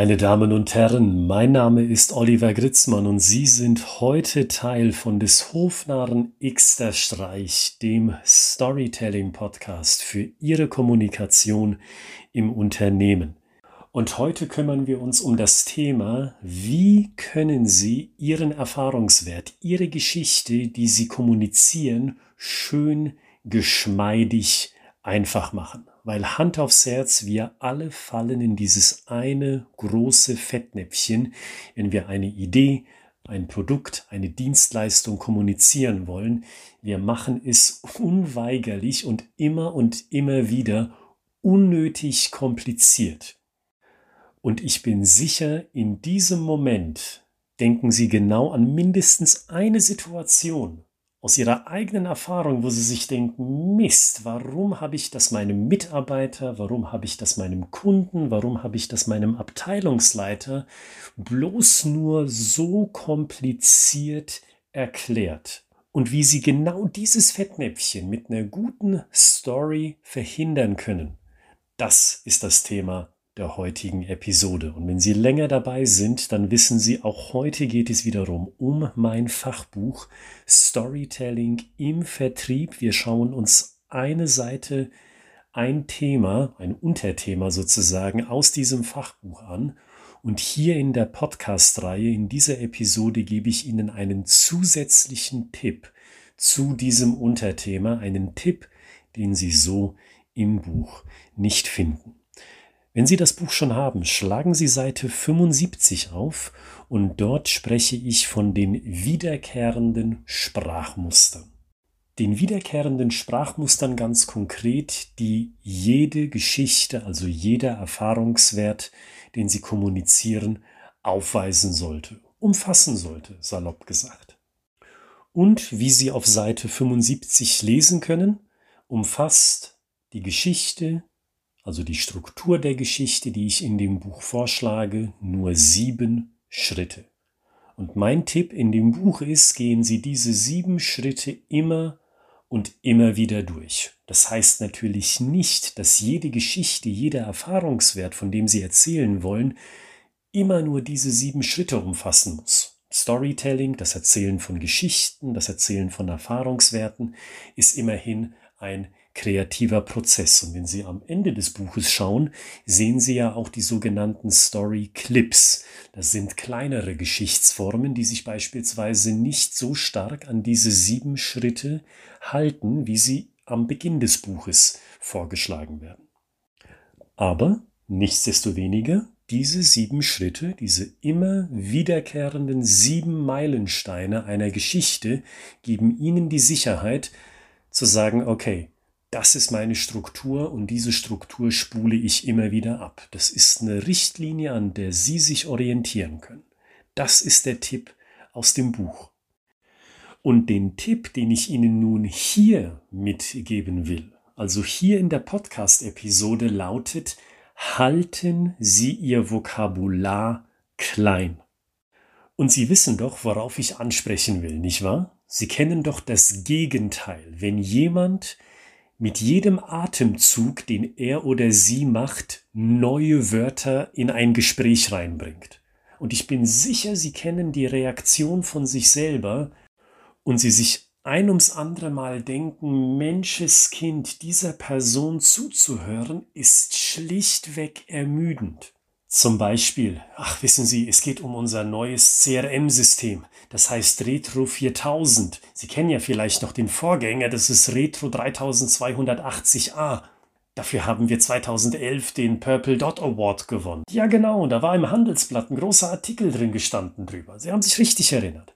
Meine Damen und Herren, mein Name ist Oliver Gritzmann und Sie sind heute Teil von des Hofnarren Xter Streich, dem Storytelling Podcast für Ihre Kommunikation im Unternehmen. Und heute kümmern wir uns um das Thema, wie können Sie Ihren Erfahrungswert, Ihre Geschichte, die Sie kommunizieren, schön, geschmeidig, einfach machen weil Hand aufs Herz, wir alle fallen in dieses eine große Fettnäpfchen, wenn wir eine Idee, ein Produkt, eine Dienstleistung kommunizieren wollen. Wir machen es unweigerlich und immer und immer wieder unnötig kompliziert. Und ich bin sicher, in diesem Moment denken Sie genau an mindestens eine Situation, aus ihrer eigenen Erfahrung, wo sie sich denken, Mist, warum habe ich das meinem Mitarbeiter, warum habe ich das meinem Kunden, warum habe ich das meinem Abteilungsleiter bloß nur so kompliziert erklärt? Und wie sie genau dieses Fettnäpfchen mit einer guten Story verhindern können, das ist das Thema der heutigen Episode. Und wenn Sie länger dabei sind, dann wissen Sie, auch heute geht es wiederum um mein Fachbuch Storytelling im Vertrieb. Wir schauen uns eine Seite, ein Thema, ein Unterthema sozusagen aus diesem Fachbuch an. Und hier in der Podcast-Reihe, in dieser Episode, gebe ich Ihnen einen zusätzlichen Tipp zu diesem Unterthema, einen Tipp, den Sie so im Buch nicht finden. Wenn Sie das Buch schon haben, schlagen Sie Seite 75 auf und dort spreche ich von den wiederkehrenden Sprachmustern. Den wiederkehrenden Sprachmustern ganz konkret, die jede Geschichte, also jeder Erfahrungswert, den Sie kommunizieren, aufweisen sollte, umfassen sollte, salopp gesagt. Und wie Sie auf Seite 75 lesen können, umfasst die Geschichte, also die Struktur der Geschichte, die ich in dem Buch vorschlage, nur sieben Schritte. Und mein Tipp in dem Buch ist, gehen Sie diese sieben Schritte immer und immer wieder durch. Das heißt natürlich nicht, dass jede Geschichte, jeder Erfahrungswert, von dem Sie erzählen wollen, immer nur diese sieben Schritte umfassen muss. Storytelling, das Erzählen von Geschichten, das Erzählen von Erfahrungswerten, ist immerhin ein kreativer Prozess. Und wenn Sie am Ende des Buches schauen, sehen Sie ja auch die sogenannten Story Clips. Das sind kleinere Geschichtsformen, die sich beispielsweise nicht so stark an diese sieben Schritte halten, wie sie am Beginn des Buches vorgeschlagen werden. Aber nichtsdestoweniger, diese sieben Schritte, diese immer wiederkehrenden sieben Meilensteine einer Geschichte geben Ihnen die Sicherheit zu sagen, okay, das ist meine Struktur und diese Struktur spule ich immer wieder ab. Das ist eine Richtlinie, an der Sie sich orientieren können. Das ist der Tipp aus dem Buch. Und den Tipp, den ich Ihnen nun hier mitgeben will, also hier in der Podcast-Episode lautet, halten Sie Ihr Vokabular klein. Und Sie wissen doch, worauf ich ansprechen will, nicht wahr? Sie kennen doch das Gegenteil. Wenn jemand mit jedem Atemzug, den er oder sie macht, neue Wörter in ein Gespräch reinbringt. Und ich bin sicher, Sie kennen die Reaktion von sich selber und Sie sich ein ums andere Mal denken, Menscheskind, dieser Person zuzuhören, ist schlichtweg ermüdend. Zum Beispiel, ach wissen Sie, es geht um unser neues CRM-System, das heißt Retro 4000. Sie kennen ja vielleicht noch den Vorgänger, das ist Retro 3280a. Dafür haben wir 2011 den Purple Dot Award gewonnen. Ja genau, da war im Handelsblatt ein großer Artikel drin gestanden drüber. Sie haben sich richtig erinnert.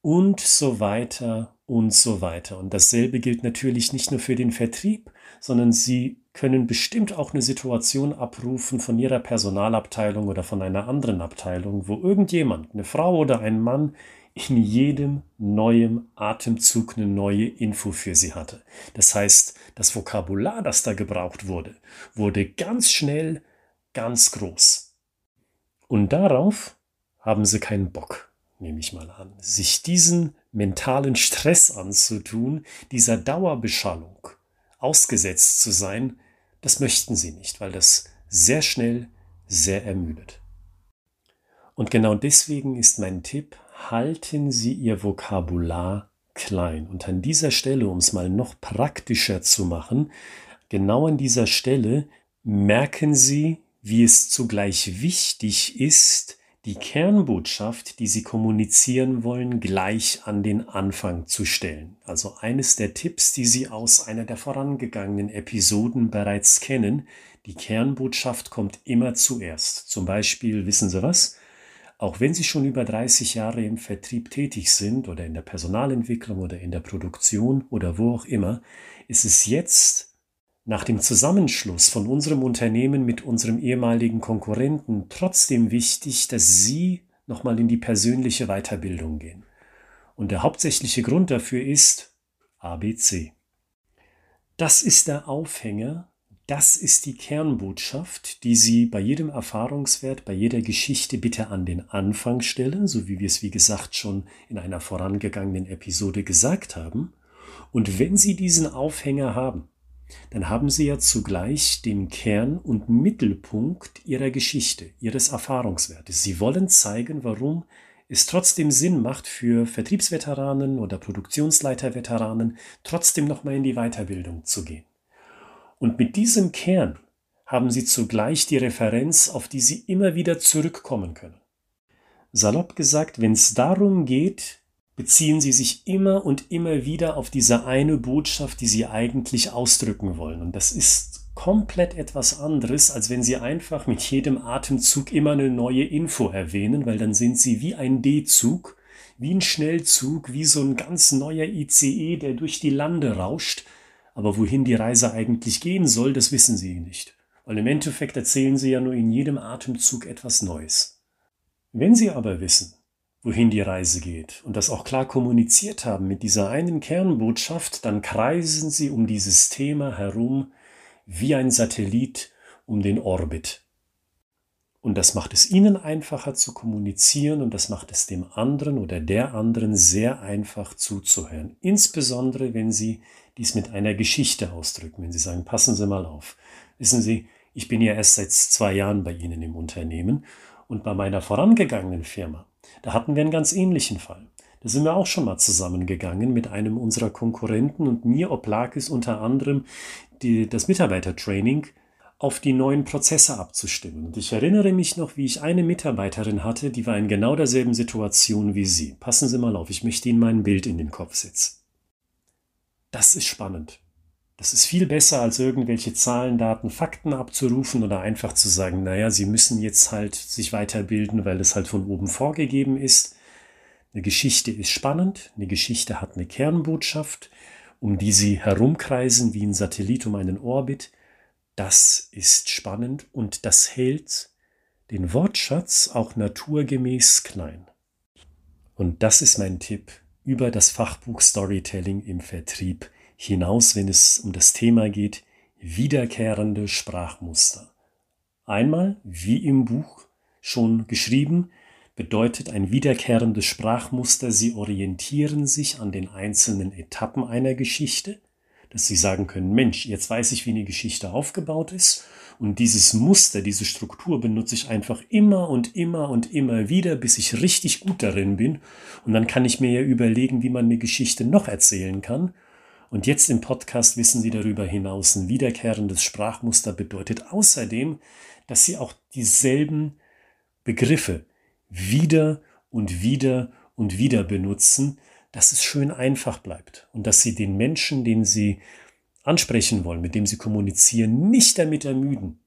Und so weiter und so weiter. Und dasselbe gilt natürlich nicht nur für den Vertrieb, sondern Sie können bestimmt auch eine Situation abrufen von Ihrer Personalabteilung oder von einer anderen Abteilung, wo irgendjemand, eine Frau oder ein Mann, in jedem neuen Atemzug eine neue Info für Sie hatte. Das heißt, das Vokabular, das da gebraucht wurde, wurde ganz schnell ganz groß. Und darauf haben Sie keinen Bock, nehme ich mal an, sich diesen mentalen Stress anzutun, dieser Dauerbeschallung ausgesetzt zu sein, das möchten sie nicht, weil das sehr schnell sehr ermüdet. Und genau deswegen ist mein Tipp, halten Sie Ihr Vokabular klein. Und an dieser Stelle, um es mal noch praktischer zu machen, genau an dieser Stelle merken Sie, wie es zugleich wichtig ist, die Kernbotschaft, die Sie kommunizieren wollen, gleich an den Anfang zu stellen. Also eines der Tipps, die Sie aus einer der vorangegangenen Episoden bereits kennen. Die Kernbotschaft kommt immer zuerst. Zum Beispiel, wissen Sie was? Auch wenn Sie schon über 30 Jahre im Vertrieb tätig sind oder in der Personalentwicklung oder in der Produktion oder wo auch immer, ist es jetzt nach dem Zusammenschluss von unserem Unternehmen mit unserem ehemaligen Konkurrenten trotzdem wichtig, dass Sie nochmal in die persönliche Weiterbildung gehen. Und der hauptsächliche Grund dafür ist ABC. Das ist der Aufhänger, das ist die Kernbotschaft, die Sie bei jedem Erfahrungswert, bei jeder Geschichte bitte an den Anfang stellen, so wie wir es wie gesagt schon in einer vorangegangenen Episode gesagt haben. Und wenn Sie diesen Aufhänger haben, dann haben Sie ja zugleich den Kern und Mittelpunkt Ihrer Geschichte, Ihres Erfahrungswertes. Sie wollen zeigen, warum es trotzdem Sinn macht, für Vertriebsveteranen oder Produktionsleiterveteranen trotzdem nochmal in die Weiterbildung zu gehen. Und mit diesem Kern haben Sie zugleich die Referenz, auf die Sie immer wieder zurückkommen können. Salopp gesagt, wenn es darum geht, beziehen sie sich immer und immer wieder auf diese eine Botschaft, die sie eigentlich ausdrücken wollen. Und das ist komplett etwas anderes, als wenn sie einfach mit jedem Atemzug immer eine neue Info erwähnen, weil dann sind sie wie ein D-Zug, wie ein Schnellzug, wie so ein ganz neuer ICE, der durch die Lande rauscht. Aber wohin die Reise eigentlich gehen soll, das wissen sie nicht. Weil im Endeffekt erzählen sie ja nur in jedem Atemzug etwas Neues. Wenn sie aber wissen, wohin die Reise geht und das auch klar kommuniziert haben mit dieser einen Kernbotschaft, dann kreisen sie um dieses Thema herum wie ein Satellit um den Orbit. Und das macht es ihnen einfacher zu kommunizieren und das macht es dem anderen oder der anderen sehr einfach zuzuhören. Insbesondere, wenn sie dies mit einer Geschichte ausdrücken, wenn sie sagen, passen Sie mal auf. Wissen Sie, ich bin ja erst seit zwei Jahren bei Ihnen im Unternehmen und bei meiner vorangegangenen Firma da hatten wir einen ganz ähnlichen Fall. Da sind wir auch schon mal zusammengegangen mit einem unserer Konkurrenten und mir oblag es unter anderem, die, das Mitarbeitertraining auf die neuen Prozesse abzustimmen. Und ich erinnere mich noch, wie ich eine Mitarbeiterin hatte, die war in genau derselben Situation wie Sie. Passen Sie mal auf, ich möchte Ihnen mein Bild in den Kopf setzen. Das ist spannend. Das ist viel besser, als irgendwelche Zahlen, Daten, Fakten abzurufen oder einfach zu sagen, naja, Sie müssen jetzt halt sich weiterbilden, weil es halt von oben vorgegeben ist. Eine Geschichte ist spannend, eine Geschichte hat eine Kernbotschaft, um die Sie herumkreisen wie ein Satellit um einen Orbit. Das ist spannend und das hält den Wortschatz auch naturgemäß klein. Und das ist mein Tipp über das Fachbuch Storytelling im Vertrieb hinaus, wenn es um das Thema geht, wiederkehrende Sprachmuster. Einmal, wie im Buch schon geschrieben, bedeutet ein wiederkehrendes Sprachmuster, Sie orientieren sich an den einzelnen Etappen einer Geschichte, dass Sie sagen können, Mensch, jetzt weiß ich, wie eine Geschichte aufgebaut ist. Und dieses Muster, diese Struktur benutze ich einfach immer und immer und immer wieder, bis ich richtig gut darin bin. Und dann kann ich mir ja überlegen, wie man eine Geschichte noch erzählen kann und jetzt im Podcast wissen Sie darüber hinaus, ein wiederkehrendes Sprachmuster bedeutet außerdem, dass Sie auch dieselben Begriffe wieder und wieder und wieder benutzen, dass es schön einfach bleibt und dass Sie den Menschen, den Sie ansprechen wollen, mit dem Sie kommunizieren, nicht damit ermüden,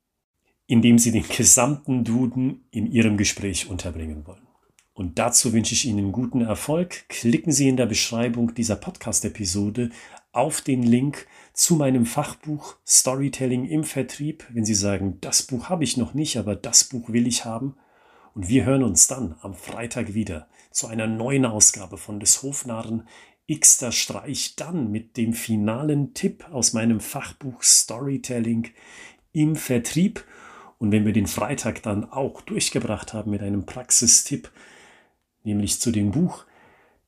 indem Sie den gesamten Duden in Ihrem Gespräch unterbringen wollen. Und dazu wünsche ich Ihnen guten Erfolg. Klicken Sie in der Beschreibung dieser Podcast-Episode auf den Link zu meinem Fachbuch Storytelling im Vertrieb, wenn Sie sagen, das Buch habe ich noch nicht, aber das Buch will ich haben. Und wir hören uns dann am Freitag wieder zu einer neuen Ausgabe von des Hofnarren Xter Streich, dann mit dem finalen Tipp aus meinem Fachbuch Storytelling im Vertrieb. Und wenn wir den Freitag dann auch durchgebracht haben mit einem Praxistipp, nämlich zu dem Buch,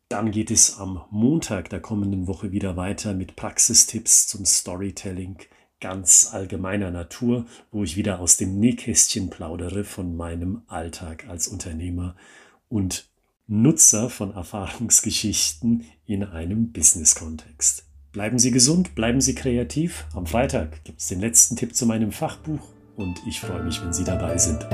dann geht es am Montag der kommenden Woche wieder weiter mit Praxistipps zum Storytelling ganz allgemeiner Natur, wo ich wieder aus dem Nähkästchen plaudere von meinem Alltag als Unternehmer und Nutzer von Erfahrungsgeschichten in einem Business-Kontext. Bleiben Sie gesund, bleiben Sie kreativ. Am Freitag gibt es den letzten Tipp zu meinem Fachbuch und ich freue mich, wenn Sie dabei sind.